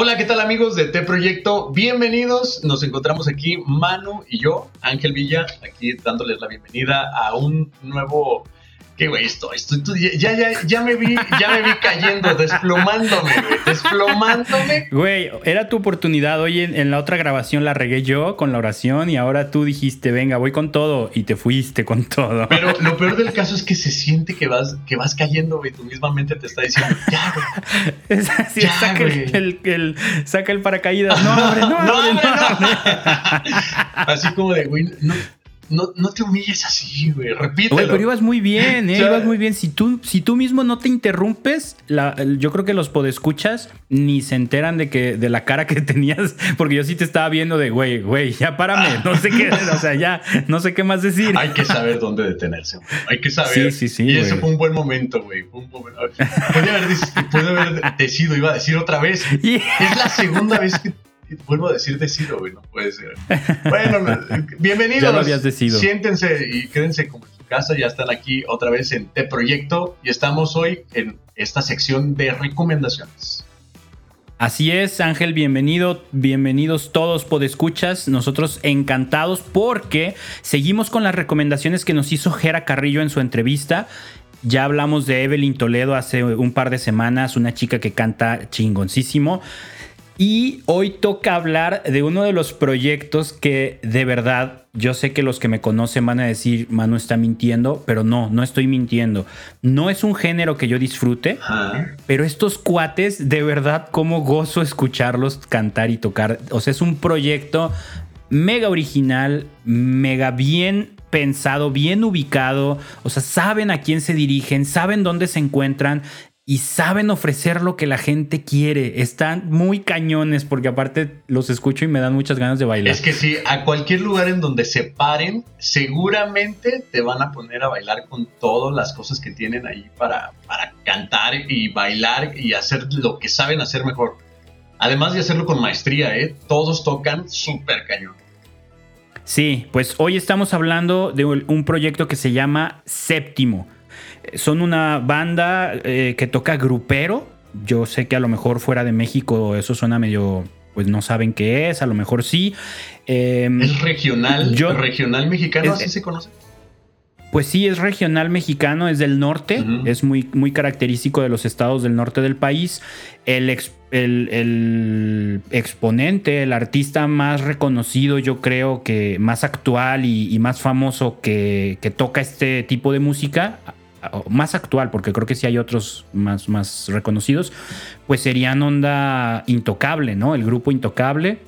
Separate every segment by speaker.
Speaker 1: Hola, ¿qué tal amigos de T Proyecto? Bienvenidos. Nos encontramos aquí Manu y yo, Ángel Villa, aquí dándoles la bienvenida a un nuevo ¿Qué güey esto? esto, ya, ya, ya me vi, ya me vi cayendo, desplomándome, güey, desplomándome.
Speaker 2: Güey, era tu oportunidad. Hoy en, la otra grabación la regué yo con la oración y ahora tú dijiste, venga, voy con todo y te fuiste con todo.
Speaker 1: Pero lo peor del caso es que se siente que vas, que vas cayendo, güey. Tu misma mente te está diciendo, ya, güey.
Speaker 2: saca, El, saca el paracaídas. No, hombre, no, no, no,
Speaker 1: Así como de, güey, no no, no te humilles así, güey. Repítelo. Güey,
Speaker 2: pero ibas muy bien, ¿eh? ibas muy bien. Si tú, si tú mismo no te interrumpes, yo creo que los podescuchas ni se enteran de que de la cara que tenías, porque yo sí te estaba viendo de, güey, güey, ya párame, no sé qué, o sea, ya, no sé qué más decir.
Speaker 1: Hay que saber dónde detenerse, güey. Hay que saber. Sí, sí, sí. Y ese fue un buen momento, güey. Puede haber, puede haber decidido, iba a decir otra vez. Es la segunda vez que vuelvo a decir decido, güey, no puede ser. Bueno, bienvenidos.
Speaker 2: Ya lo habías decidido.
Speaker 1: Siéntense y quédense como en su casa. Ya están aquí otra vez en T Proyecto y estamos hoy en esta sección de recomendaciones.
Speaker 2: Así es, Ángel, bienvenido, bienvenidos todos podescuchas. Nosotros encantados porque seguimos con las recomendaciones que nos hizo Jera Carrillo en su entrevista. Ya hablamos de Evelyn Toledo hace un par de semanas, una chica que canta chingoncísimo. Y hoy toca hablar de uno de los proyectos que de verdad yo sé que los que me conocen van a decir, Manu está mintiendo, pero no, no estoy mintiendo. No es un género que yo disfrute, pero estos cuates, de verdad, como gozo escucharlos cantar y tocar. O sea, es un proyecto mega original, mega bien pensado, bien ubicado, o sea, saben a quién se dirigen, saben dónde se encuentran, y saben ofrecer lo que la gente quiere. Están muy cañones porque aparte los escucho y me dan muchas ganas de bailar.
Speaker 1: Es que si a cualquier lugar en donde se paren, seguramente te van a poner a bailar con todas las cosas que tienen ahí para, para cantar y bailar y hacer lo que saben hacer mejor. Además de hacerlo con maestría, ¿eh? todos tocan súper cañón.
Speaker 2: Sí, pues hoy estamos hablando de un proyecto que se llama Séptimo son una banda eh, que toca grupero. Yo sé que a lo mejor fuera de México eso suena medio, pues no saben qué es, a lo mejor sí.
Speaker 1: Em, es regional, regional mexicano, así se conoce.
Speaker 2: Pues sí, es regional mexicano, es del norte, es muy, muy característico de los estados del norte del país. El, el, exponente, el artista más reconocido, yo creo que más actual y, más famoso que, que, toca este tipo de música, más actual, porque creo que sí hay otros más, más reconocidos, pues serían Onda Intocable, ¿no? El grupo Intocable.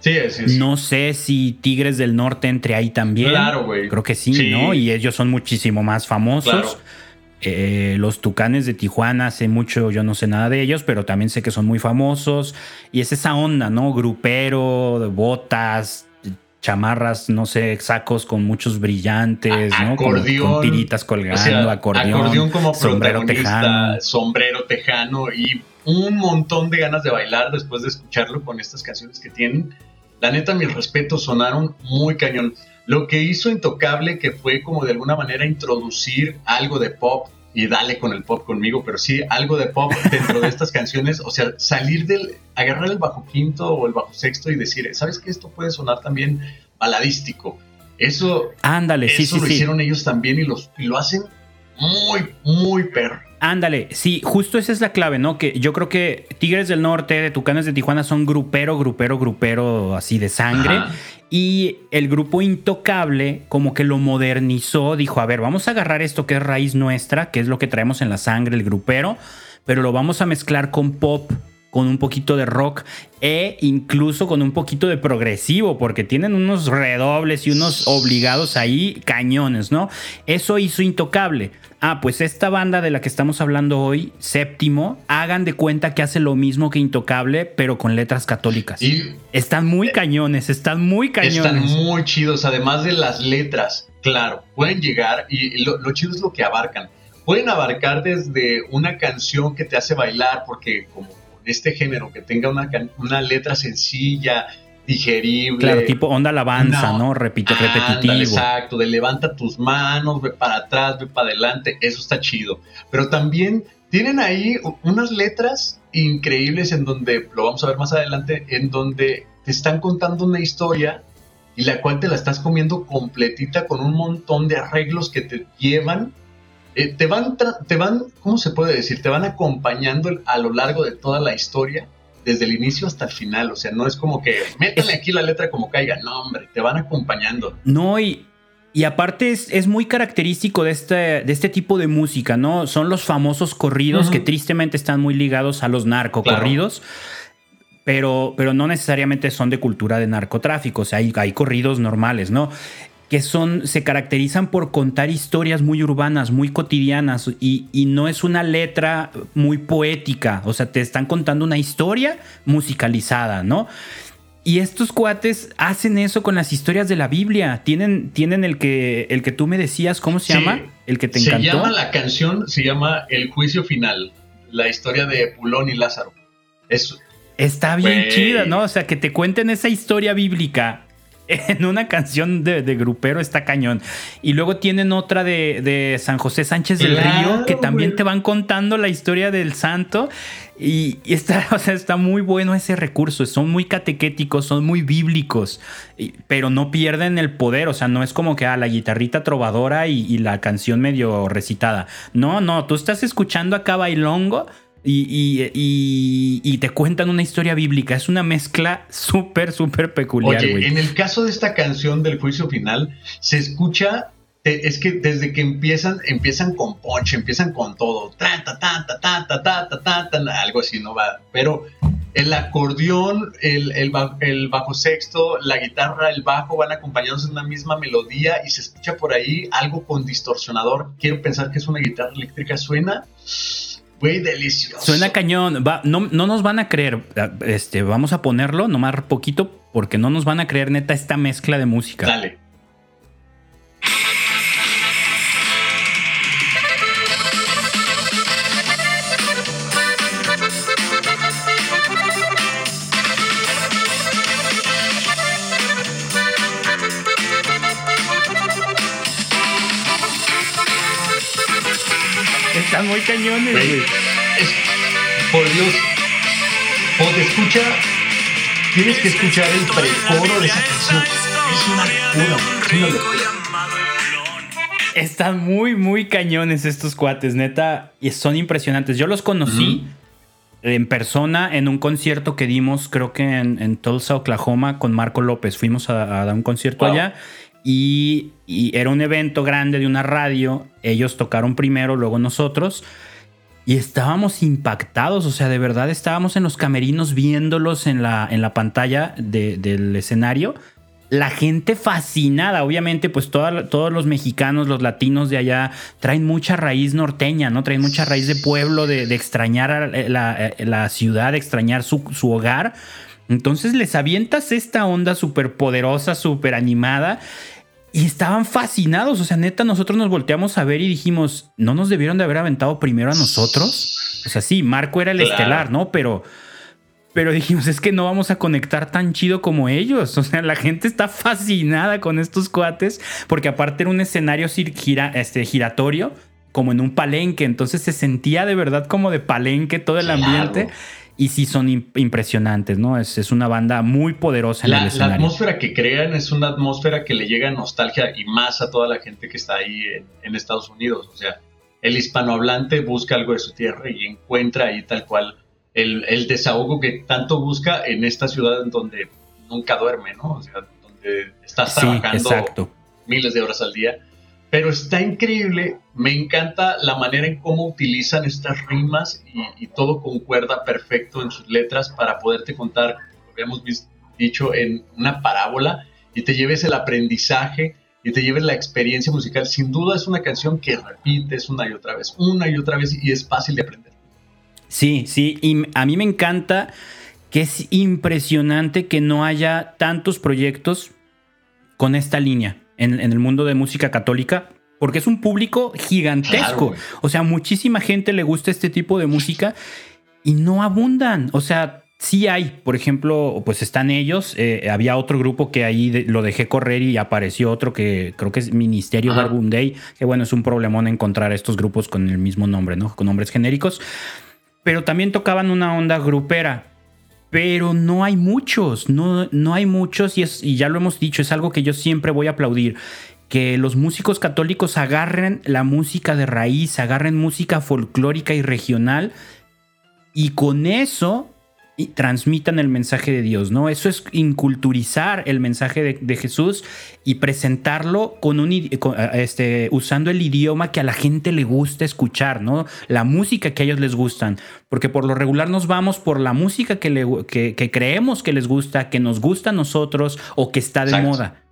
Speaker 1: Sí, sí,
Speaker 2: No sé si Tigres del Norte entre ahí también.
Speaker 1: Claro, güey.
Speaker 2: Creo que sí, ¿no? Y ellos son muchísimo más famosos. Eh, los Tucanes de Tijuana, hace mucho yo no sé nada de ellos, pero también sé que son muy famosos. Y es esa onda, ¿no? Grupero, botas, chamarras, no sé, sacos con muchos brillantes, ¿no?
Speaker 1: Acordeón,
Speaker 2: con, tiritas colgando, acordeón,
Speaker 1: acordeón como sombrero tejano. sombrero tejano y un montón de ganas de bailar después de escucharlo con estas canciones que tienen. La neta, mis respetos, sonaron muy cañón. Lo que hizo Intocable, que fue como de alguna manera introducir algo de pop y dale con el pop conmigo, pero sí algo de pop dentro de estas canciones, o sea, salir del, agarrar el bajo quinto o el bajo sexto y decir, ¿sabes que esto puede sonar también baladístico? Eso,
Speaker 2: Ándale, sí, sí,
Speaker 1: lo hicieron ellos también y, los, y lo hacen muy, muy perro.
Speaker 2: Ándale, sí, justo esa es la clave, ¿no? Que yo creo que Tigres del Norte, de Tucanes de Tijuana son grupero, grupero, grupero, así de sangre. Y el grupo Intocable como que lo modernizó, dijo, a ver, vamos a agarrar esto que es raíz nuestra, que es lo que traemos en la sangre, el grupero, pero lo vamos a mezclar con pop con un poquito de rock e incluso con un poquito de progresivo, porque tienen unos redobles y unos obligados ahí cañones, ¿no? Eso hizo intocable. Ah, pues esta banda de la que estamos hablando hoy, Séptimo, hagan de cuenta que hace lo mismo que Intocable, pero con letras católicas. Y están muy cañones, están muy cañones.
Speaker 1: Están muy chidos, además de las letras, claro, pueden llegar y lo, lo chido es lo que abarcan. Pueden abarcar desde una canción que te hace bailar, porque como este género, que tenga una, una letra sencilla, digerible.
Speaker 2: Claro, tipo onda alabanza, ¿no? Repite, repetitivo.
Speaker 1: exacto, de levanta tus manos, ve para atrás, ve para adelante, eso está chido. Pero también tienen ahí unas letras increíbles en donde, lo vamos a ver más adelante, en donde te están contando una historia y la cual te la estás comiendo completita con un montón de arreglos que te llevan, eh, te van, te van, ¿cómo se puede decir? Te van acompañando a lo largo de toda la historia, desde el inicio hasta el final, o sea, no es como que métale aquí la letra como caiga, no, hombre, te van acompañando.
Speaker 2: No, y, y aparte es, muy característico de este, de este tipo de música, ¿no? Son los famosos corridos que tristemente están muy ligados a los narcocorridos. Pero, pero no necesariamente son de cultura de narcotráfico, o sea, hay, hay corridos normales, ¿no? Que son, se caracterizan por contar historias muy urbanas, muy cotidianas, y, y, no es una letra muy poética, o sea, te están contando una historia musicalizada, ¿no? Y estos cuates hacen eso con las historias de la Biblia. Tienen, tienen el que el que tú me decías, ¿cómo se llama? El que te encantó.
Speaker 1: Se llama la canción, se llama El juicio final, la historia de Pulón y Lázaro.
Speaker 2: Está bien chida, ¿no? O sea, que te cuenten esa historia bíblica en una canción de, grupero está cañón. Y luego tienen otra de, San José Sánchez del Río, que también te van contando la historia del santo. Y, está, o sea, está muy bueno ese recurso. Son muy catequéticos, son muy bíblicos, pero no pierden el poder. O sea, no es como que a ah, la guitarrita trovadora y, y la canción medio recitada. No, no, tú estás escuchando acá bailongo y, te cuentan una historia bíblica. Es una mezcla súper, súper peculiar.
Speaker 1: Oye, en el caso de esta canción del juicio final, se escucha, es que desde que empiezan, empiezan con ponche, empiezan con todo, algo así, ¿no va? Pero el acordeón, el, el, el, bajo sexto, la guitarra, el bajo van acompañados de una misma melodía y se escucha por ahí algo con distorsionador. Quiero pensar que es una guitarra eléctrica, suena Güey, delicioso.
Speaker 2: Suena cañón. no, no, nos van a creer. Este, vamos a ponerlo nomás poquito porque no nos van a creer neta esta mezcla de música.
Speaker 1: Dale.
Speaker 2: Están muy cañones, güey.
Speaker 1: Por Dios. O te escucha. Tienes que escuchar el precoro de esa canción. Es una locura.
Speaker 2: Están muy, muy cañones estos cuates, neta. Y son impresionantes. Yo los conocí en persona en un concierto que dimos, creo que en, Tulsa, Oklahoma, con Marco López. Fuimos a, dar un concierto allá y, era un evento grande de una radio. Ellos tocaron primero, luego nosotros. Y estábamos impactados, o sea, de verdad estábamos en los camerinos viéndolos en la, en la pantalla del escenario. La gente fascinada, obviamente, pues todos los mexicanos, los latinos de allá traen mucha raíz norteña, ¿no? Traen mucha raíz de pueblo, de, extrañar la, la, ciudad, de extrañar su, su hogar. Entonces les avientas esta onda súper poderosa, súper animada. Y estaban fascinados. O sea, neta, nosotros nos volteamos a ver y dijimos, ¿no nos debieron de haber aventado primero a nosotros? O sea, sí, Marco era el estelar, ¿no? Pero, pero dijimos, es que no vamos a conectar tan chido como ellos. O sea, la gente está fascinada con estos cuates, porque aparte era un escenario este, giratorio, como en un palenque. Entonces se sentía de verdad como de palenque todo el ambiente y sí son impresionantes, ¿no? Es, es, una banda muy poderosa
Speaker 1: en
Speaker 2: el escenario.
Speaker 1: La atmósfera que crean es una atmósfera que le llega nostalgia y más a toda la gente que está ahí en, Estados Unidos. O sea, el hispanohablante busca algo de su tierra y encuentra ahí tal cual el, el desahogo que tanto busca en esta ciudad en donde nunca duerme, ¿no? O sea, donde estás trabajando miles de horas al día pero está increíble, me encanta la manera en cómo utilizan estas rimas y, todo concuerda perfecto en sus letras para poderte contar, lo habíamos dicho, en una parábola y te lleves el aprendizaje y te lleves la experiencia musical. Sin duda es una canción que repites una y otra vez, una y otra vez y es fácil de aprender.
Speaker 2: Sí, sí, y a mí me encanta que es impresionante que no haya tantos proyectos con esta línea en, el mundo de música católica, porque es un público gigantesco. o sea, muchísima gente le gusta este tipo de música y no abundan. O sea, sí hay, por ejemplo, pues están ellos. Eh, había otro grupo que ahí lo dejé correr y apareció otro que creo que es Ministerio Day, que bueno, es un problemón encontrar estos grupos con el mismo nombre, ¿no? Con nombres genéricos. pero también tocaban una onda grupera. Pero no hay muchos, no, no hay muchos y, es, y ya lo hemos dicho, es algo que yo siempre voy a aplaudir que los músicos católicos agarren la música de raíz, agarren música folclórica y regional y con eso transmitan el mensaje de Dios, ¿no? Eso es inculturizar el mensaje de, Jesús y presentarlo con un, este, usando el idioma que a la gente le gusta escuchar, ¿no? La música que a ellos les gustan, porque por lo regular nos vamos por la música que, le, que, creemos que les gusta, que nos gusta a nosotros o que está de moda.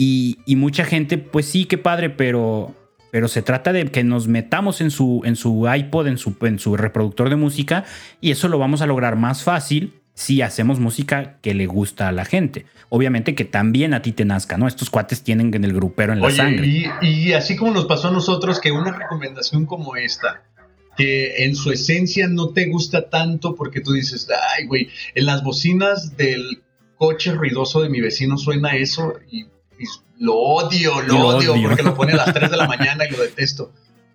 Speaker 2: Y, mucha gente, pues sí, qué padre, pero, pero se trata de que nos metamos en su, en su iPod, en su, en su reproductor de música, y eso lo vamos a lograr más fácil si hacemos música que le gusta a la gente. Obviamente que también a ti te nazca, ¿no? Estos cuates tienen en el grupero en la sangre.
Speaker 1: Y, y así como nos pasó a nosotros, que una recomendación como esta, que en su esencia no te gusta tanto porque tú dices, ay, güey, en las bocinas del coche ruidoso de mi vecino suena eso y lo odio, lo, odio, porque lo pone a las 3 de la mañana y lo detesto.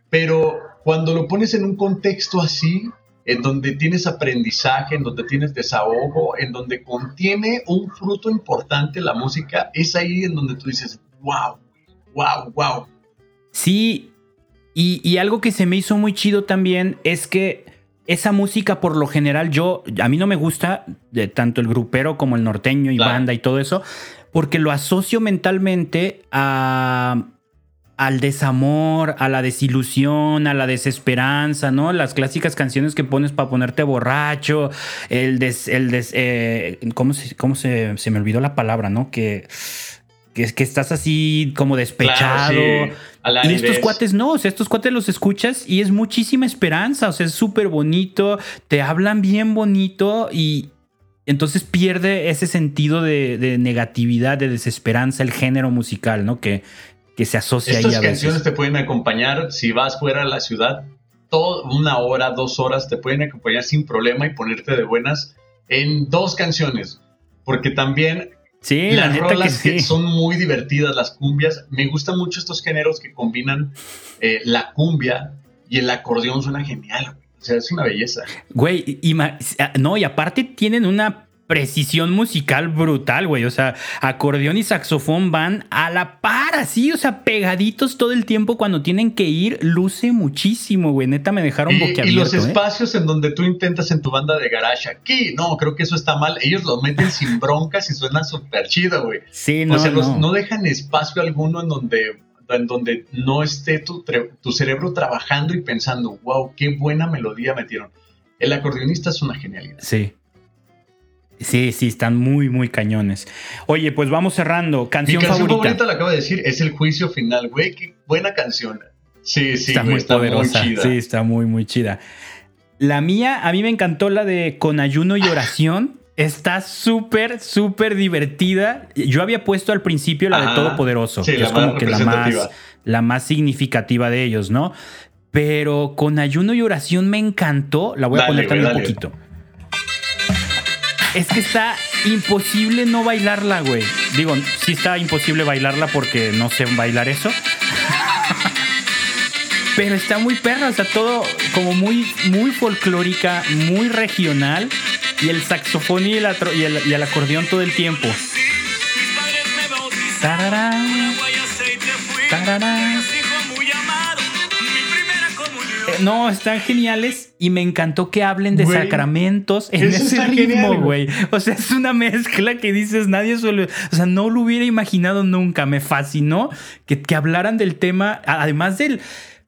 Speaker 1: Pero cuando lo pones en un contexto así, en donde tienes aprendizaje, en donde tienes desahogo, en donde contiene un fruto importante la música, es ahí en donde tú dices, wow, wow, wow.
Speaker 2: Sí, y, algo que se me hizo muy chido también es que esa música por lo general yo, a mí no me gusta de tanto el grupero como el norteño y banda y todo eso, porque lo asocio mentalmente a, al desamor, a la desilusión, a la desesperanza, ¿no? Las clásicas canciones que pones para ponerte borracho, el des, el des, eh, ¿cómo, se, cómo se, me olvidó la palabra, ¿no? Que, que, que estás así como despechado. Y estos cuates no, o sea, estos cuates los escuchas y es muchísima esperanza, o sea, es súper bonito, te hablan bien bonito y, entonces pierde ese sentido de, negatividad, de desesperanza, el género musical, ¿no? Que, que se asocia
Speaker 1: Estas ahí a canciones te pueden acompañar si vas fuera de la ciudad, todo, una hora, dos horas, te pueden acompañar sin problema y ponerte de buenas en dos canciones. Porque también
Speaker 2: sí,
Speaker 1: las rolas que, son muy divertidas, las cumbias. Me gustan mucho estos géneros que combinan eh, la cumbia y el acordeón, suena genial. O sea, es una belleza.
Speaker 2: Güey, y, ah, no, y aparte tienen una precisión musical brutal, güey. O sea, acordeón y saxofón van a la par, así, o sea, pegaditos todo el tiempo cuando tienen que ir, luce muchísimo, güey. Neta, me dejaron boquiabierto.
Speaker 1: Y los
Speaker 2: ¿eh?
Speaker 1: espacios en donde tú intentas en tu banda de garage aquí, no, creo que eso está mal. Ellos lo meten sin broncas y suena súper chido, güey.
Speaker 2: Sí, no.
Speaker 1: O sea, no dejan espacio alguno en donde en donde no esté tu, tu, cerebro trabajando y pensando, wow, qué buena melodía metieron. El acordeonista es una genialidad.
Speaker 2: Sí. Sí, sí, están muy, muy cañones. Oye, pues vamos cerrando. Canción, Mi canción favorita.
Speaker 1: la acabo de decir, es el juicio final, güey, qué buena canción. Sí, sí,
Speaker 2: está, muy, poderosa. Sí, está muy, muy chida. La mía, a mí me encantó la de Con ayuno y oración. Está súper, súper divertida. Yo había puesto al principio la de Todopoderoso, que es como que la más, la más significativa de ellos, ¿no? Pero con ayuno y oración me encantó. La voy a poner también un poquito. Es que está imposible no bailarla, güey. Digo, sí está imposible bailarla porque no sé bailar eso. Pero está muy perra, o sea, todo como muy, muy folclórica, muy regional y el saxofón y el, y el, acordeón todo el tiempo. Eh, no, están geniales y me encantó que hablen de sacramentos en ese ritmo, güey. O sea, es una mezcla que dices, nadie suele. O sea, no lo hubiera imaginado nunca. Me fascinó que, que hablaran del tema, además del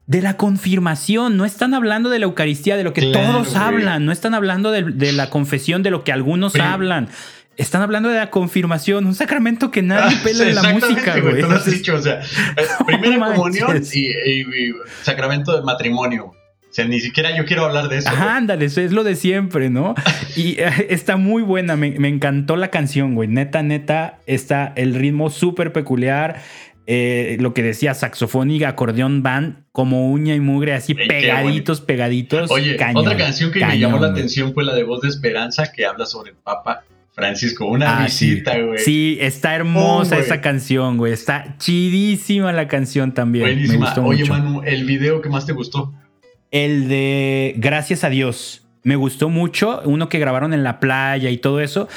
Speaker 2: de la confirmación. No están hablando de la Eucaristía, de lo que todos hablan. No están hablando de, la confesión, de lo que algunos hablan. Están hablando de la confirmación, un sacramento que nadie pela en la música, güey.
Speaker 1: Tú lo has dicho, o sea, eh, primera comunión y, sacramento de matrimonio. O sea, ni siquiera yo quiero hablar de eso.
Speaker 2: Ajá, ándale, eso es lo de siempre, ¿no? y eh, está muy buena, me, me, encantó la canción, güey. Neta, neta, está el ritmo súper peculiar. Eh, lo que decía, saxofón y acordeón van como uña y mugre, así pegaditos, pegaditos.
Speaker 1: Oye, otra canción que me llamó la atención fue la de Voz de Esperanza, que habla sobre el Papa Francisco. Una ah, visita, güey.
Speaker 2: Sí. está hermosa esa canción, güey. Está chidísima la canción también. Buenísima.
Speaker 1: Oye, Manu, ¿el video que más te gustó?
Speaker 2: El de Gracias a Dios. me gustó mucho, uno que grabaron en la playa y todo eso,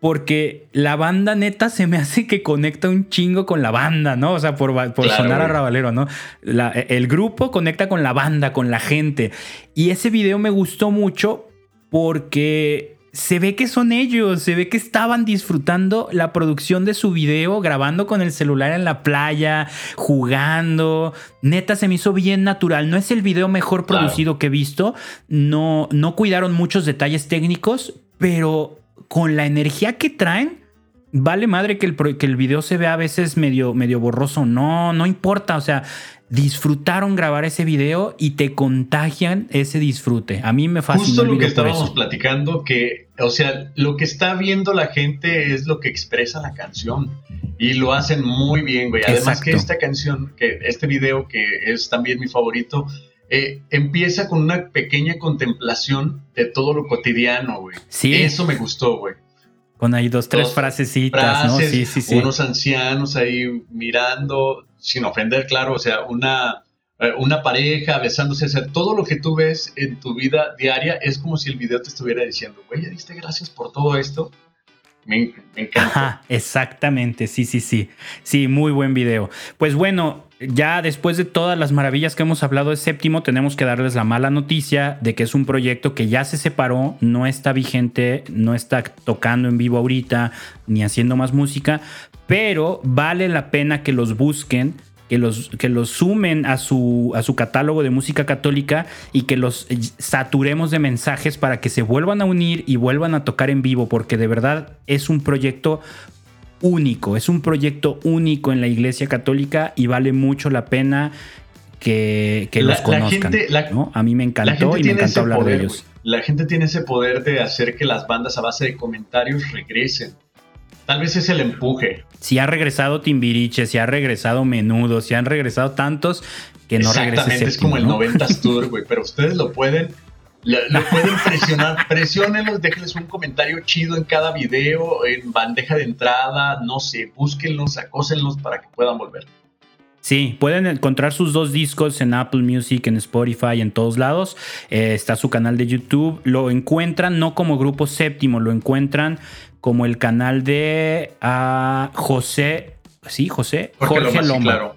Speaker 2: porque la banda neta se me hace que conecta un chingo con la banda, ¿no? O sea, por, sonar a Rabalero, ¿no? el grupo conecta con la banda, con la gente. Y ese video me gustó mucho porque se ve que son ellos, se ve que estaban disfrutando la producción de su video, grabando con el celular en la playa, jugando. Neta, se me hizo bien natural. No es el video mejor producido que he visto. No, no cuidaron muchos detalles técnicos, pero con la energía que traen, vale madre que el, que el video se vea a veces medio, medio borroso. No, no importa. O sea, disfrutaron grabar ese video y te contagian ese disfrute. A mí me fascinó.
Speaker 1: Justo lo que estábamos platicando, que, o sea, lo que está viendo la gente es lo que expresa la canción. Y lo hacen muy bien, güey. Además que esta canción, que este video, que es también mi favorito, eh, empieza con una pequeña contemplación de todo lo cotidiano, güey. Sí. Eso me gustó, güey.
Speaker 2: Con ahí dos, tres frasecitas, ¿no?
Speaker 1: Sí, sí, sí. Unos ancianos ahí mirando, sin ofender, claro, o sea, una, eh, una pareja besándose, o sea, todo lo que tú ves en tu vida diaria es como si el video te estuviera diciendo, güey, ya diste gracias por todo esto. Me, me encanta. Ajá,
Speaker 2: exactamente, sí, sí, sí. Sí, muy buen video. Pues bueno, ya después de todas las maravillas que hemos hablado de séptimo, tenemos que darles la mala noticia de que es un proyecto que ya se separó, no está vigente, no está tocando en vivo ahorita, ni haciendo más música, pero vale la pena que los busquen. Que los, que los sumen a su, a su catálogo de música católica y que los saturemos de mensajes para que se vuelvan a unir y vuelvan a tocar en vivo, porque de verdad es un proyecto único, es un proyecto único en la Iglesia Católica y vale mucho la pena que, los conozcan. A mí me encantó y me encantó hablar de ellos.
Speaker 1: La gente tiene ese poder de hacer que las bandas a base de comentarios regresen. Tal vez es el empuje.
Speaker 2: Si ha regresado Timbiriche, si ha regresado Menudo, si han regresado tantos que no
Speaker 1: Exactamente, es como el 90s Tour, güey, pero ustedes lo pueden lo, pueden presionar, presionenlos, déjenles un comentario chido en cada video, en bandeja de entrada, no sé, búsquenlos, acósenlos para que puedan volver.
Speaker 2: Sí, pueden encontrar sus dos discos en Apple Music, en Spotify, en todos lados. Eh, está su canal de YouTube. Lo encuentran no como grupo séptimo, lo encuentran como el canal de uh, José. Sí, José. Jorge, Loma.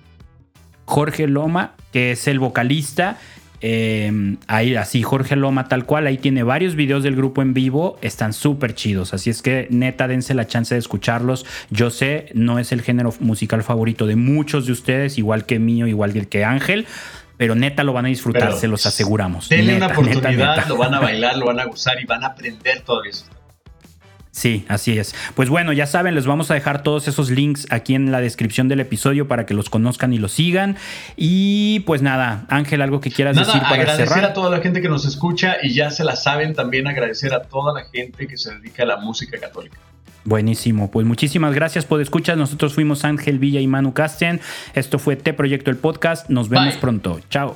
Speaker 2: Jorge Loma, que es el vocalista Em, ahí así, Jorge Loma tal cual, ahí tiene varios videos del grupo en vivo, están súper chidos, así es que neta dense la chance de escucharlos. Yo sé, no es el género musical favorito de muchos de ustedes, igual que mío, igual que Ángel, pero neta lo van a disfrutar, se los aseguramos.
Speaker 1: Denle una oportunidad, lo van a bailar, lo van a gozar y van a aprender todo eso.
Speaker 2: Sí, así es. Pues bueno, ya saben, les vamos a dejar todos esos links aquí en la descripción del episodio para que los conozcan y los sigan. Y pues nada, Ángel, algo que quieras decir para
Speaker 1: agradecer a toda la gente que nos escucha y ya se la saben también agradecer a toda la gente que se dedica a la música católica.
Speaker 2: Buenísimo, pues muchísimas gracias por escuchar. Nosotros fuimos Ángel Villa y Manu Castian. Esto fue T Proyecto el Podcast. Nos vemos pronto. Chao.